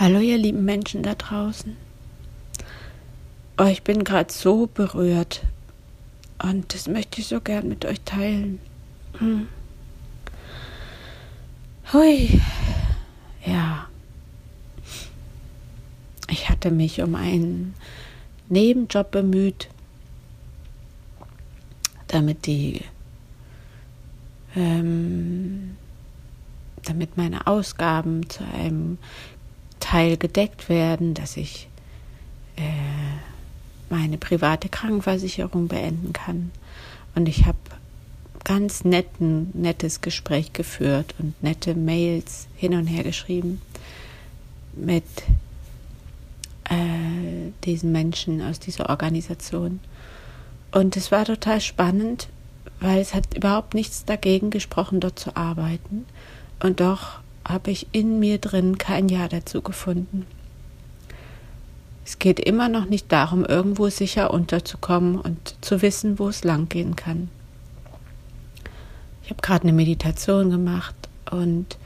Hallo ihr lieben Menschen da draußen. Oh, ich bin gerade so berührt und das möchte ich so gern mit euch teilen. Hm. Hui. Ja. Ich hatte mich um einen Nebenjob bemüht, damit die ähm, damit meine Ausgaben zu einem Teil gedeckt werden, dass ich äh, meine private Krankenversicherung beenden kann. Und ich habe ganz netten, nettes Gespräch geführt und nette Mails hin und her geschrieben mit äh, diesen Menschen aus dieser Organisation. Und es war total spannend, weil es hat überhaupt nichts dagegen gesprochen, dort zu arbeiten. Und doch habe ich in mir drin kein Ja dazu gefunden. Es geht immer noch nicht darum, irgendwo sicher unterzukommen und zu wissen, wo es langgehen kann. Ich habe gerade eine Meditation gemacht und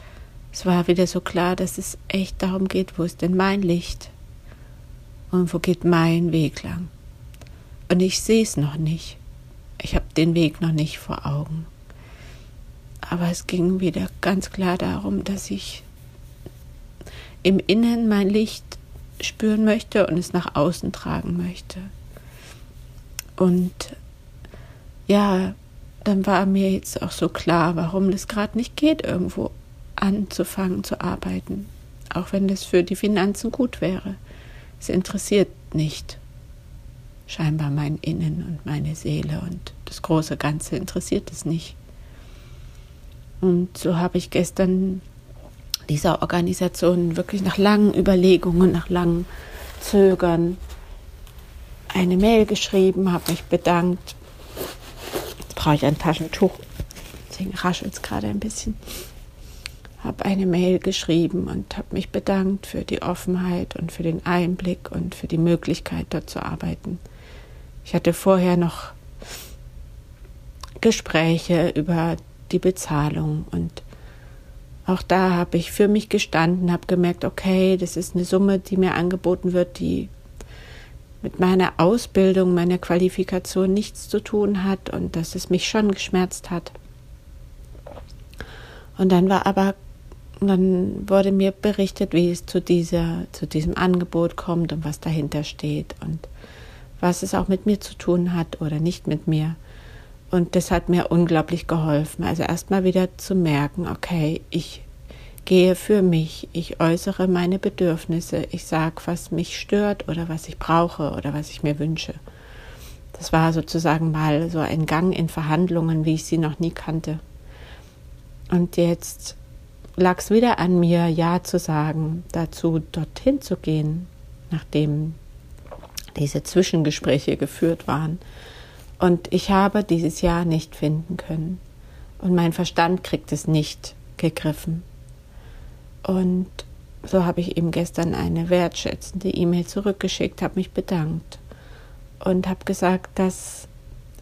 es war wieder so klar, dass es echt darum geht, wo ist denn mein Licht und wo geht mein Weg lang. Und ich sehe es noch nicht. Ich habe den Weg noch nicht vor Augen. Aber es ging wieder ganz klar darum, dass ich im Innen mein Licht spüren möchte und es nach außen tragen möchte. Und ja, dann war mir jetzt auch so klar, warum das gerade nicht geht, irgendwo anzufangen zu arbeiten. Auch wenn das für die Finanzen gut wäre. Es interessiert nicht scheinbar mein Innen und meine Seele und das große Ganze interessiert es nicht. Und so habe ich gestern dieser Organisation wirklich nach langen Überlegungen, nach langem Zögern eine Mail geschrieben, habe mich bedankt. Jetzt brauche ich ein Taschentuch, deswegen raschelt es gerade ein bisschen. Habe eine Mail geschrieben und habe mich bedankt für die Offenheit und für den Einblick und für die Möglichkeit, dort zu arbeiten. Ich hatte vorher noch Gespräche über die Bezahlung und auch da habe ich für mich gestanden, habe gemerkt, okay, das ist eine Summe, die mir angeboten wird, die mit meiner Ausbildung, meiner Qualifikation nichts zu tun hat und dass es mich schon geschmerzt hat. Und dann war aber, dann wurde mir berichtet, wie es zu dieser, zu diesem Angebot kommt und was dahinter steht und was es auch mit mir zu tun hat oder nicht mit mir. Und das hat mir unglaublich geholfen. Also erstmal wieder zu merken, okay, ich gehe für mich, ich äußere meine Bedürfnisse, ich sage, was mich stört oder was ich brauche oder was ich mir wünsche. Das war sozusagen mal so ein Gang in Verhandlungen, wie ich sie noch nie kannte. Und jetzt lag es wieder an mir, Ja zu sagen, dazu dorthin zu gehen, nachdem diese Zwischengespräche geführt waren und ich habe dieses Jahr nicht finden können. Und mein Verstand kriegt es nicht gegriffen. Und so habe ich ihm gestern eine wertschätzende E-Mail zurückgeschickt, habe mich bedankt und habe gesagt, dass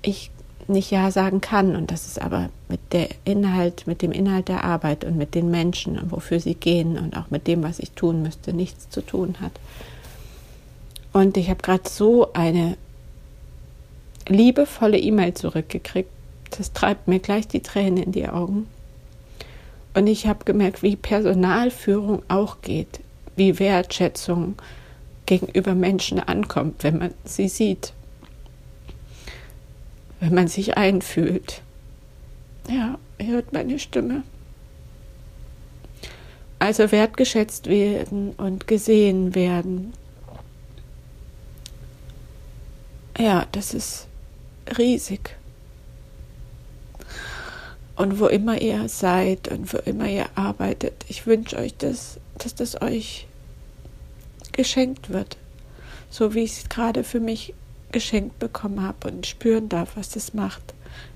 ich nicht Ja sagen kann und dass es aber mit der Inhalt, mit dem Inhalt der Arbeit und mit den Menschen und wofür sie gehen und auch mit dem, was ich tun müsste, nichts zu tun hat. Und ich habe gerade so eine liebevolle E-Mail zurückgekriegt. Das treibt mir gleich die Tränen in die Augen. Und ich habe gemerkt, wie Personalführung auch geht, wie Wertschätzung gegenüber Menschen ankommt, wenn man sie sieht, wenn man sich einfühlt. Ja, hört meine Stimme. Also wertgeschätzt werden und gesehen werden. Ja, das ist riesig. Und wo immer ihr seid und wo immer ihr arbeitet, ich wünsche euch das, dass das euch geschenkt wird. So wie ich es gerade für mich geschenkt bekommen habe und spüren darf, was das macht.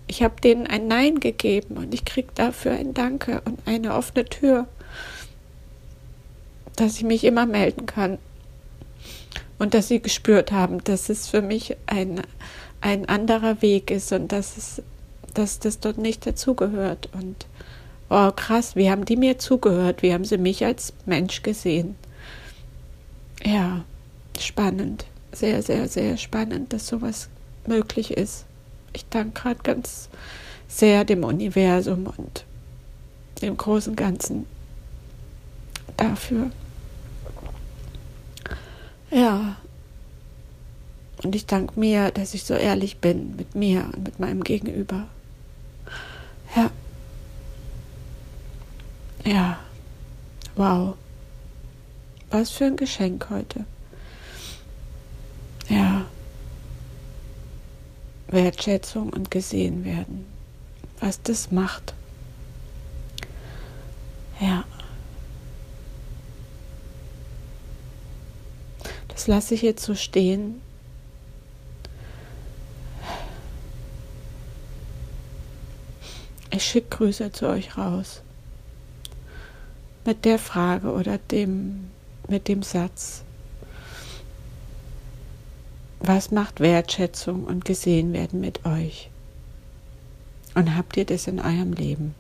Ich habe denen ein Nein gegeben und ich kriege dafür ein Danke und eine offene Tür, dass ich mich immer melden kann. Und dass sie gespürt haben, dass es für mich ein ein anderer Weg ist und dass es, dass das dort nicht dazugehört. Und oh krass, wie haben die mir zugehört? Wie haben sie mich als Mensch gesehen? ja, spannend. Sehr, sehr, sehr spannend, dass sowas möglich ist. Ich danke gerade ganz sehr dem Universum und dem großen Ganzen dafür. Ja. Und ich danke mir, dass ich so ehrlich bin mit mir und mit meinem Gegenüber. Ja. Ja. Wow. Was für ein Geschenk heute. Ja. Wertschätzung und gesehen werden. Was das macht. Ja. Das lasse ich jetzt so stehen. Ich schicke Grüße zu euch raus. Mit der Frage oder dem, mit dem Satz. Was macht Wertschätzung und gesehen werden mit euch? Und habt ihr das in eurem Leben?